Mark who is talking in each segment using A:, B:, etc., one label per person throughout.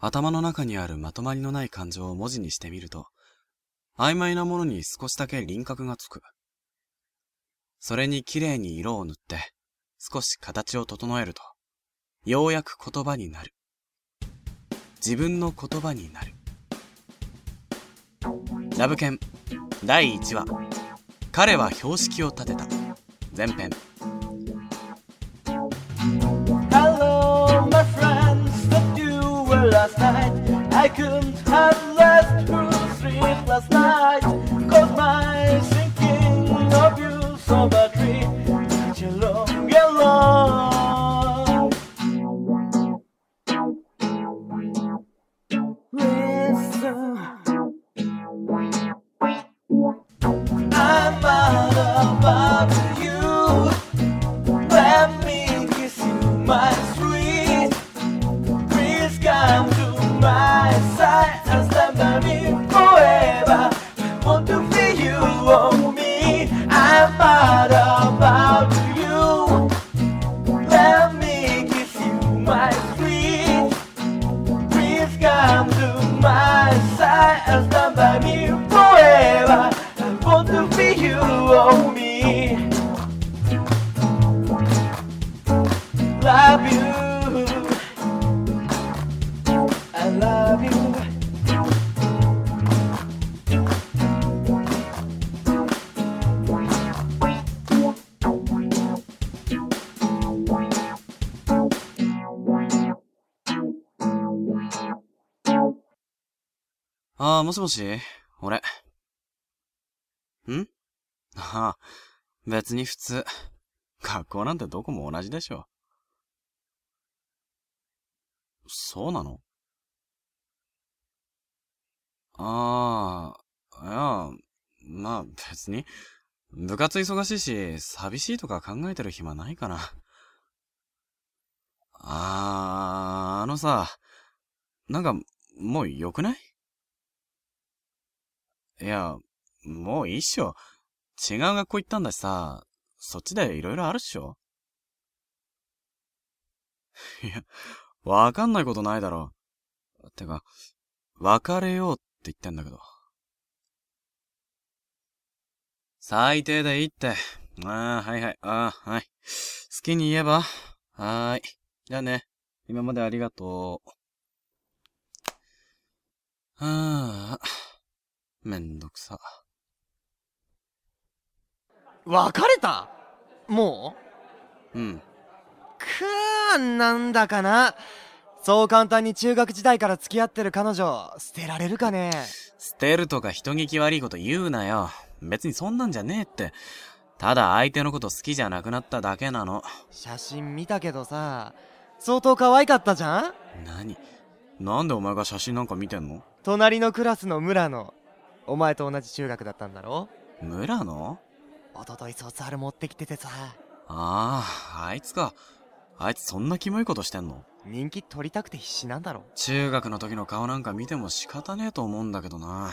A: 頭の中にあるまとまりのない感情を文字にしてみると、曖昧なものに少しだけ輪郭がつく。それに綺麗に色を塗って、少し形を整えると、ようやく言葉になる。自分の言葉になる。ラブ犬第1話彼は標識を立てた前編
B: last night. I couldn't have left through sleep last night
A: ああ、もしもし？俺。ん？ああ、別に普通。学校なんてどこも同じでしょ。そうなの？ああ、いや、まあ別に。部活忙しいし、寂しいとか考えてる暇ないかな。あー、あのさ、なんか、もう良くない？いや、もういいっしょ。違う学校行ったんだしさ、そっちで色々あるっしょ。いや、わかんないことないだろ。てか、別れようって言ってんだけど。最低でいいって。ああ、はいはい、ああ、はい。好きに言えばはーい。じゃあね。今までありがとう。はあ、めんどくさ。
C: 別れた？も
A: う？ん。
C: うくーなんだかなそう簡単に中学時代から付き合ってる彼女捨てられるかね？
A: 捨てるとか人聞き悪いこと言うなよ。別にそんなんじゃねえって。ただ相手のこと好きじゃなくなっただけなの。
C: 写真見たけどさ相当可愛かったじゃん？
A: 何？なんでお前が写真なんか見てんの？
C: 隣のクラスの村野お前と同じ中学だったんだろ？
A: 村野
C: おととい卒アル持ってきててさ
A: ああ、あいつか。あいつそんなキモいことしてんの？
C: 人気取りたくて必死なんだろ？
A: 中学の時の顔なんか見ても仕方ねえと思うんだけどな。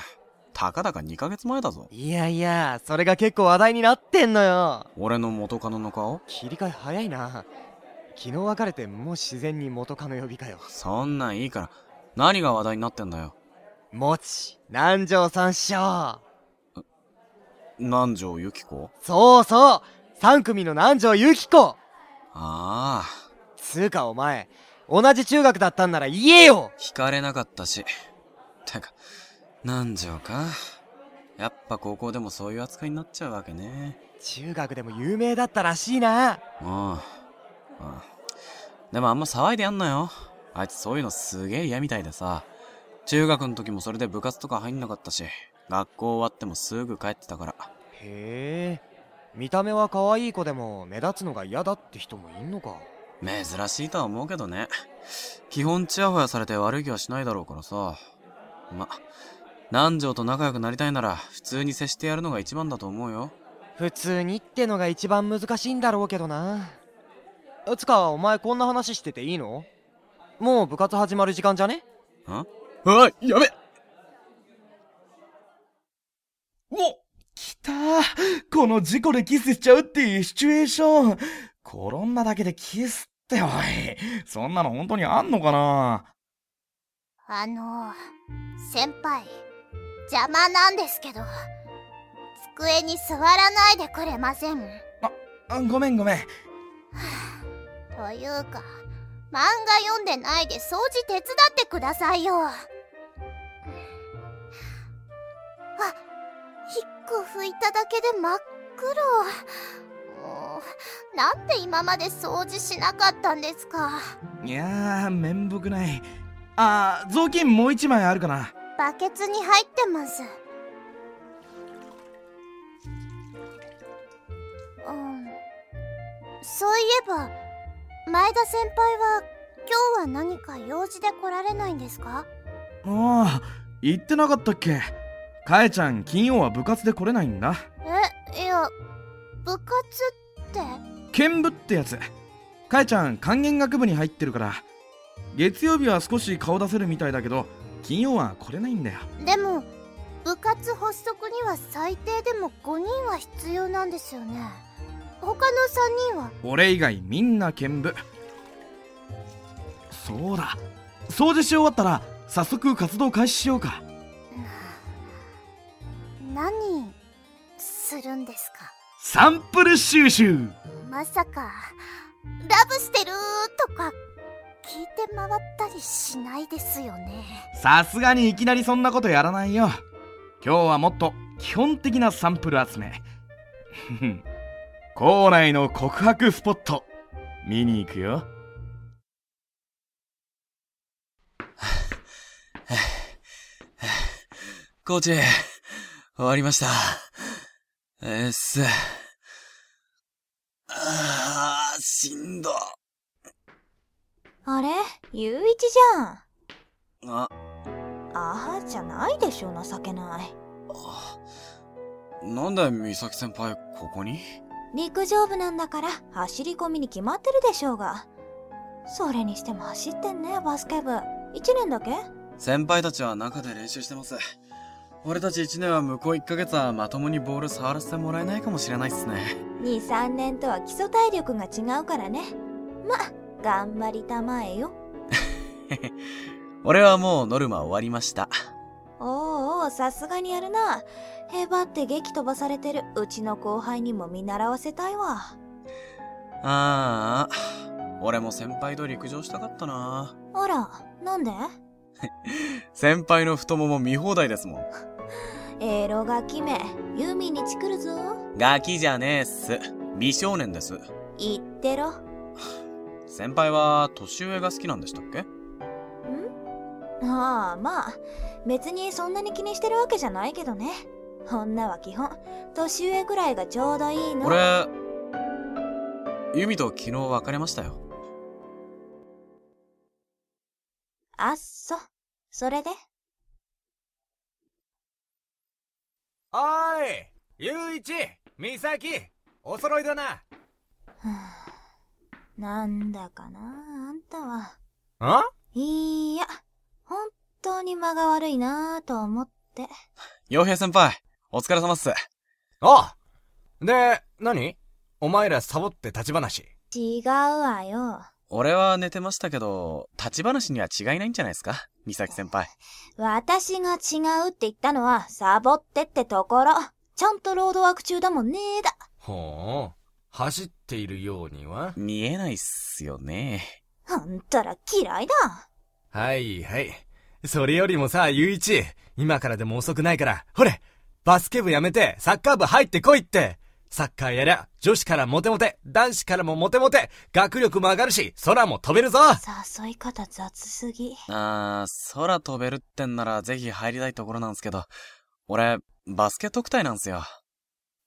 A: たかだか2ヶ月前だぞ。
C: いやいやそれが結構話題になってんのよ
A: 俺の元カノの顔？
C: 切り替え早いな昨日別れてもう自然に元カノ呼びかよ
A: そんなんいいから。何が話題になってんだよ。
C: もち南條さんっしょ
A: 南條由紀子？
C: そうそう3組の南條由紀子
A: ああ、
C: つうかお前同じ中学だったんなら言えよ
A: 惹かれなかったし。てか、南條か？やっぱ高校でもそういう扱いになっちゃうわけね。
C: 中学でも有名だったらしいな
A: うん。うん。でもあんま騒いでやんなよ。あいつそういうのすげえ嫌みたいでさ。中学の時もそれで部活とか入んなかったし、学校終わってもすぐ帰ってたから。
C: へえ見た目は可愛い子でも目立つのが嫌だって人もいんのか
A: 珍しいとは思うけどね。基本チヤホヤされて悪い気はしないだろうからさ。ま、南條と仲良くなりたいなら普通に接してやるのが一番だと思うよ。
C: 普通にってのが一番難しいんだろうけどなつかお前こんな話してていいの？もう部活始まる時間じゃね？
A: ん？おい、やべ
D: お来たこの事故でキスしちゃうっていうシチュエーション。転んだだけでキスっておい。そんなの本当にあんのかな？
E: あの、先輩、邪魔なんですけど、机に座らないでくれません？
D: あごめんごめん。
E: というか、漫画読んでないで掃除手伝ってくださいよ。個拭いただけで真っ黒。もう、なんで今まで掃除しなかったんですか？
D: いやー、めんぼくない。あー、雑巾もう一枚あるかな。
E: バケツに入ってます。うん。そういえば、前田先輩は今日は何か用事で来られないんですか？
D: ああ、言ってなかったっけ？かえちゃん、金曜は部活で来れないんだ。
E: え、いや、部活って？
D: 剣舞ってやつ。かえちゃん、管弦楽部に入ってるから。月曜日は少し顔出せるみたいだけど、金曜は来れないんだよ。
E: でも、部活発足には最低でも5人は必要なんですよね。他の3人は？
D: 俺以外みんな剣舞。そうだ。掃除し終わったら、早速活動開始しようか。
E: 何するんですか？
D: サンプル収集
E: まさか、ラブしてるとか聞いて回ったりしないですよね。
D: さすがにいきなりそんなことやらないよ。今日はもっと基本的なサンプル集め。校内の告白スポット、見に行くよ。
A: コーチ、終わりました。えーっす。あー、しんど。
F: あれ？ゆういちじゃん。
A: あ、
F: ああ、じゃないでしょ、情けない。
A: なんで美咲先輩、ここに？
F: 陸上部なんだから走り込みに決まってるでしょうが。それにしても走ってんね、バスケ部。一年だけ？
A: 先輩たちは中で練習してます。俺たち1年は向こう1ヶ月はまともにボール触らせてもらえないかもしれないっすね。
F: 2、3年とは基礎体力が違うからね。ま、頑張りたまえよ。
A: 俺はもうノルマ終わりました。
F: おうおう、さすがにやるな。へばって激飛ばされてるうちの後輩にも見習わせたいわ。
A: ああ、俺も先輩と陸上したかったな。
F: あら、なんで？
A: 先輩の太もも見放題ですもん。
F: エロガキめ、ユミにチクるぞ。
A: ガキじゃねえっす。美少年です。
F: 言ってろ。
A: 先輩は年上が好きなんでしたっけ？
F: ん？ああ、まあ、別にそんなに気にしてるわけじゃないけどね。女は基本、年上ぐらいがちょうどいいの。
A: 俺、ユミと昨日別れましたよ。
F: あっそ。それで？
G: おーいゆういちみさきお揃いだな
F: はあ なんだかな、あんたは。
G: あ？
F: いいや、本当に間が悪いなぁと思って。
A: 洋平先輩、お疲れ様っす。
G: あで、何？お前らサボって立ち話。
F: 違うわよ。
A: 俺は寝てましたけど、立ち話には違いないんじゃないですか？美咲先輩。
F: 私が違うって言ったのは、サボってってところ。ちゃんとロードワーク中だもんねーだ。
G: ほう。走っているようには？
A: 見えないっすよね。
F: あんたら嫌いだ。
G: はいはい。それよりもさ、ゆういち、今からでも遅くないから、ほれバスケ部やめて、サッカー部入ってこいってサッカーやりゃ、女子からモテモテ、男子からもモテモテ、学力も上がるし、空も飛べるぞ
F: 誘い方雑すぎ。
A: あー、空飛べるってんならぜひ入りたいところなんすけど、俺、バスケ特待なんすよ。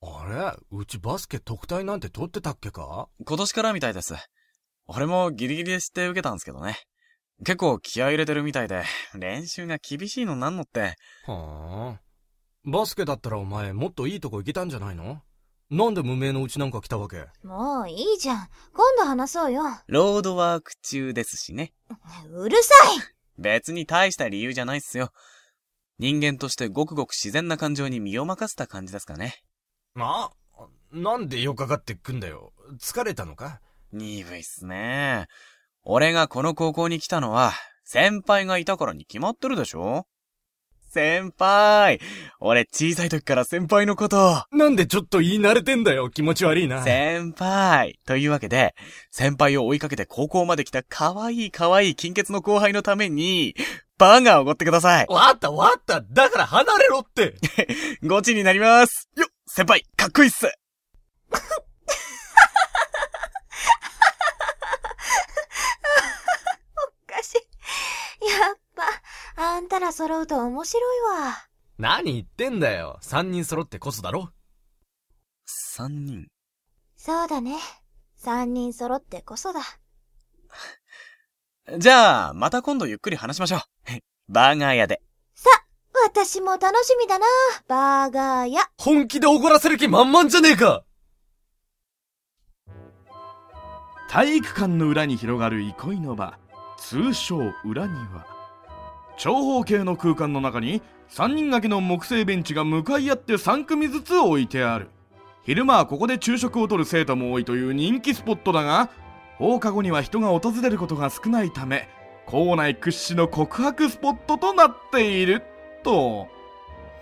G: あれ？うちバスケ特待なんて取ってたっけか？
A: 今年からみたいです。俺もギリギリで知って受けたんすけどね。結構気合い入れてるみたいで、練習が厳しいのなんのって、
G: はあ。バスケだったらお前もっといいとこ行けたんじゃないの？なんで無名のうちなんか来たわけ？
F: もういいじゃん。今度話そうよ。
A: ロードワーク中ですしね。
F: うるさい
A: 別に大した理由じゃないっすよ。人間としてごくごく自然な感情に身を任せた感じですかね。
G: あなんでよかかってくんだよ。疲れたのか？
A: 鈍いっすね。俺がこの高校に来たのは、先輩がいたからに決まってるでしょ先輩俺小さい時から先輩のこと。
G: なんでちょっと言い慣れてんだよ、気持ち悪いな。
A: 先輩というわけで、先輩を追いかけて高校まで来た可愛い可愛い金欠の後輩のために、バーガーをおごってください。
G: わかったわかっただから離れろって
A: ゴチになります。よっ先輩、かっこいいっす。
F: おかしい。やっぱ、あんたら揃うと面白いわ。
G: 何言ってんだよ。三人揃ってこそだろ
A: 三人。
F: そうだね。三人揃ってこそだ。
A: じゃあ、また今度ゆっくり話しましょう。バーガー屋で。
F: さ、私も楽しみだな。バーガー屋。
G: 本気で怒らせる気満々じゃねえか
D: 体育館の裏に広がる憩いの場通称裏庭長方形の空間の中に3人掛けの木製ベンチが向かい合って3組ずつ置いてある。昼間はここで昼食をとる生徒も多いという人気スポットだが放課後には人が訪れることが少ないため校内屈指の告白スポットとなっていると。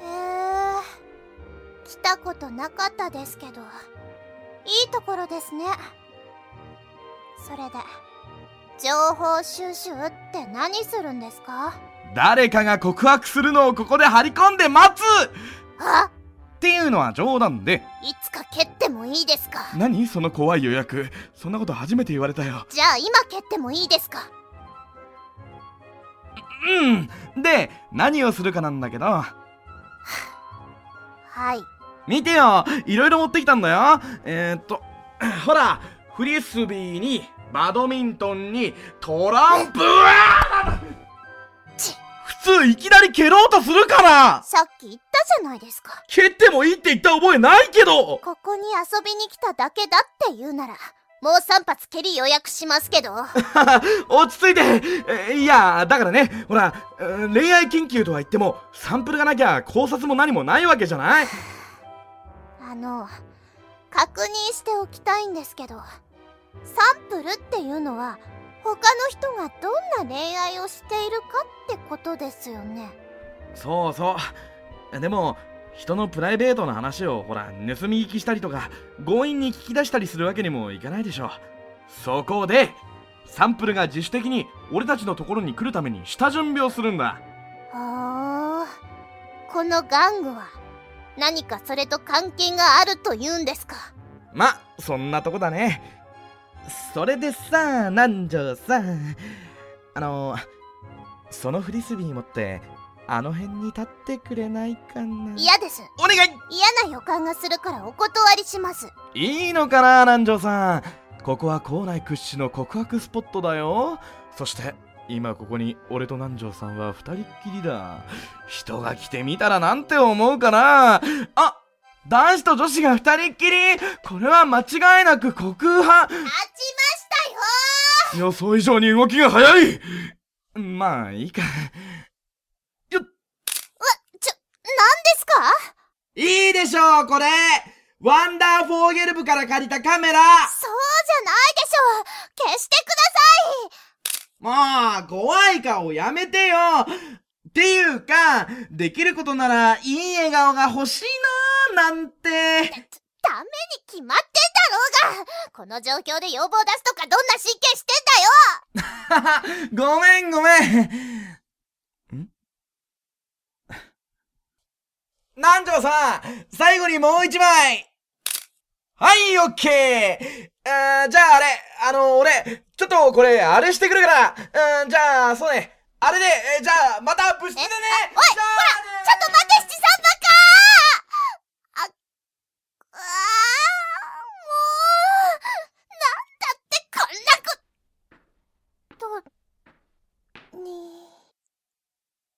E: へえ来たことなかったですけどいいところですね。それで情報収集って何するんですか？
D: 誰かが告白するのをここで張り込んで待つ！
E: あ
D: っていうのは冗談で。
E: いつか蹴ってもいいですか？
D: 何？その怖い予約。そんなこと初めて言われたよ。
E: じゃあ今蹴ってもいいですか？
D: うん。で何をするかなんだけど。
E: はい。
D: 見てよ。いろいろ持ってきたんだよ。えー、っとほら。フリスビーにバドミントンにトランプ普通いきなり蹴ろうとするから。
E: さっき言ったじゃないですか。
D: 蹴ってもいいって言った覚えないけど。
E: ここに遊びに来ただけだって言うならもう3発蹴り予約しますけど。
D: 落ち着いて。えいやだからねほらえー恋愛研究とは言ってもサンプルがなきゃ考察も何もないわけじゃない。
E: あの確認しておきたいんですけどサンプルっていうのは他の人がどんな恋愛をしているかってことですよね。
D: そうそう。でも人のプライベートな話をほら盗み聞きしたりとか強引に聞き出したりするわけにもいかないでしょそこでサンプルが自主的に俺たちのところに来るために下準備をするんだ。
E: はあこの玩具は何かそれと関係があると言うんですか？
D: まそんなとこだねそれでさ南條さん。あのそのフリスビー持ってあの辺に立ってくれないかな。
E: 嫌です。
D: お願い。
E: 嫌な予感がするからお断りします。
D: いいのかな南條さん。ここは校内屈指の告白スポットだよ。そして今ここに俺と南條さんは二人っきりだ。人が来てみたらなんて思うかな。あ男子と女子が二人っきり。これは間違いなく告白
E: 勝ちましたよ
D: 予想以上に動きが早い。まあいいか。よっ。
E: ちょ何ですか？
D: いいでしょうこれ。ワンダーフォーゲル部から借りたカメラ。
E: そうじゃないでしょう。消してください。
D: もう、怖い顔やめてよっていうか、できることなら、いい笑顔が欲しいななんて。
E: ダメに決まってんだろうが。この状況で要望出すとかどんな神経してんだよ。
D: ごめんごめん。ん？南條さん、最後にもう一枚。はい、オッケー。あーじゃああれ、あの、俺、ちょっとこれ、あれしてくるから、うん、じゃあ、そうね、あれで、えーじゃあ、また部室でね
E: えおい
D: じゃあ
E: ちょっと待って七三バカあ、あーもう、なんだってこんなこと、に、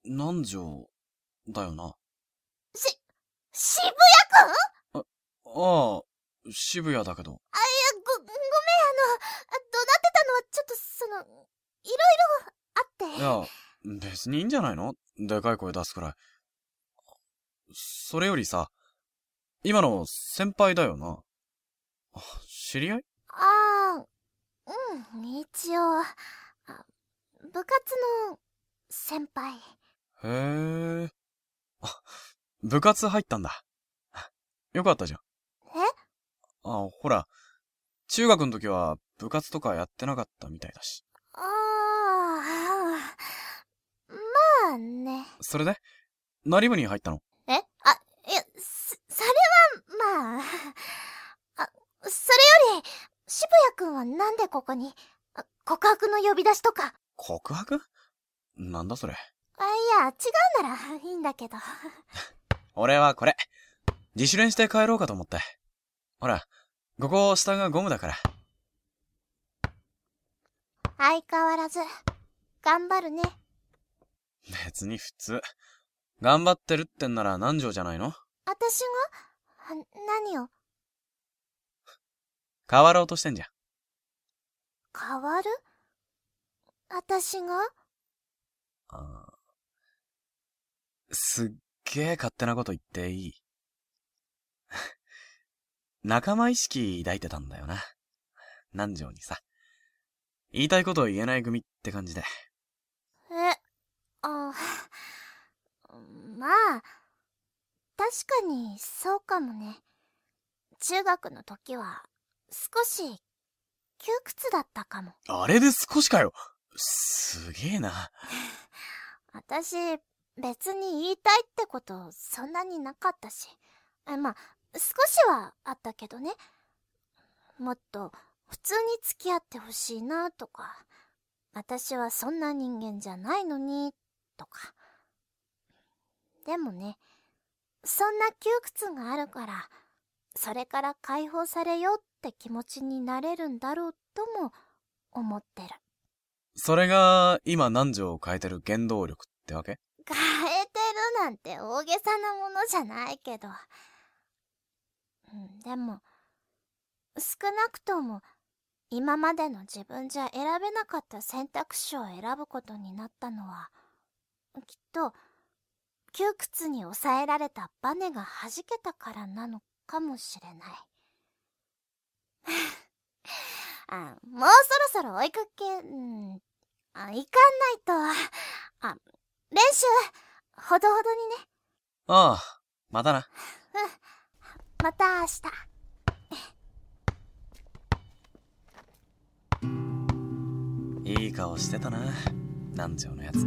A: 南条、だよな。
E: し、渋谷くん
A: ああ、渋谷だけど。
E: あ、いや、ご、ごめん、あの、怒鳴ってたのはちょっと、その、いろいろあって。
A: いや、別にいいんじゃないの？でかい声出すくらい。それよりさ、今の先輩だよな？あ知り合い？
E: ああ、うん、一応。あ部活の先輩。
A: へえ。あ、部活入ったんだ。よかったじゃん。
E: え？
A: あ、ほら、中学の時は部活とかやってなかったみたいだし。
E: ああ、まあね。
A: それで？何部に入ったの？
E: え？あ、いや、そ、それは、まあ。あ、それより、渋谷くんはなんでここに、あ告白の呼び出しとか。
A: 告白？なんだそれ？
E: あ、いや、違うならいいんだけど。
A: 俺はこれ。自主練して帰ろうかと思って。ほら、ここ下がゴムだから。
E: 相変わらず、頑張るね。
A: 別に普通。頑張ってるってんなら南條じゃないの？
E: 私が？は何を？
A: 変わろうとしてんじゃん。
E: 変わる？私が？
A: あーすっげえ勝手なこと言っていい？仲間意識抱いてたんだよな。南條にさ。言いたいことを言えない組って感じで。
E: え、あ、まあ、確かにそうかもね。中学の時は少し窮屈だったかも。
A: あれで少しかよすげえな。
E: 私、別に言いたいってことそんなになかったし。えまあ、少しはあったけどね。もっと普通に付き合ってほしいなとか、私はそんな人間じゃないのに、とか。でもね、そんな窮屈があるから、それから解放されようって気持ちになれるんだろうとも思ってる。
A: それが今南條を変えてる原動力ってわけ？
E: 変えてるなんて大げさなものじゃないけど。うん、でも、少なくとも、今までの自分じゃ選べなかった選択肢を選ぶことになったのは、きっと、窮屈に抑えられたバネが弾けたからなのかもしれない。あもうそろそろ追いかけ、うん、あ、行かないと、あ、練習、ほどほどにね。
A: ああ、またな。
E: また明日。
A: いい顔してたな。南條のやつ。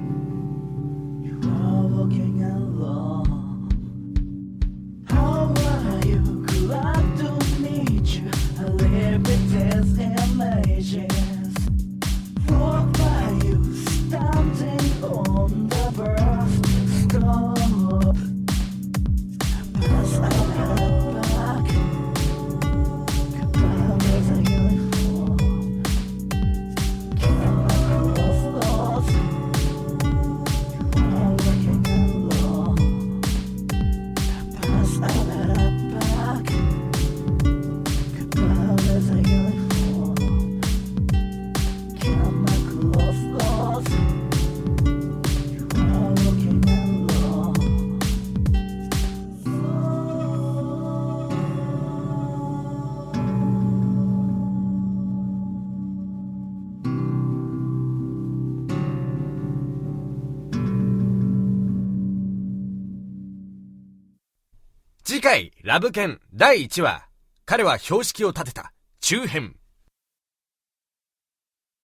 G: ラブケン第1話。彼は標識を立てた。中編。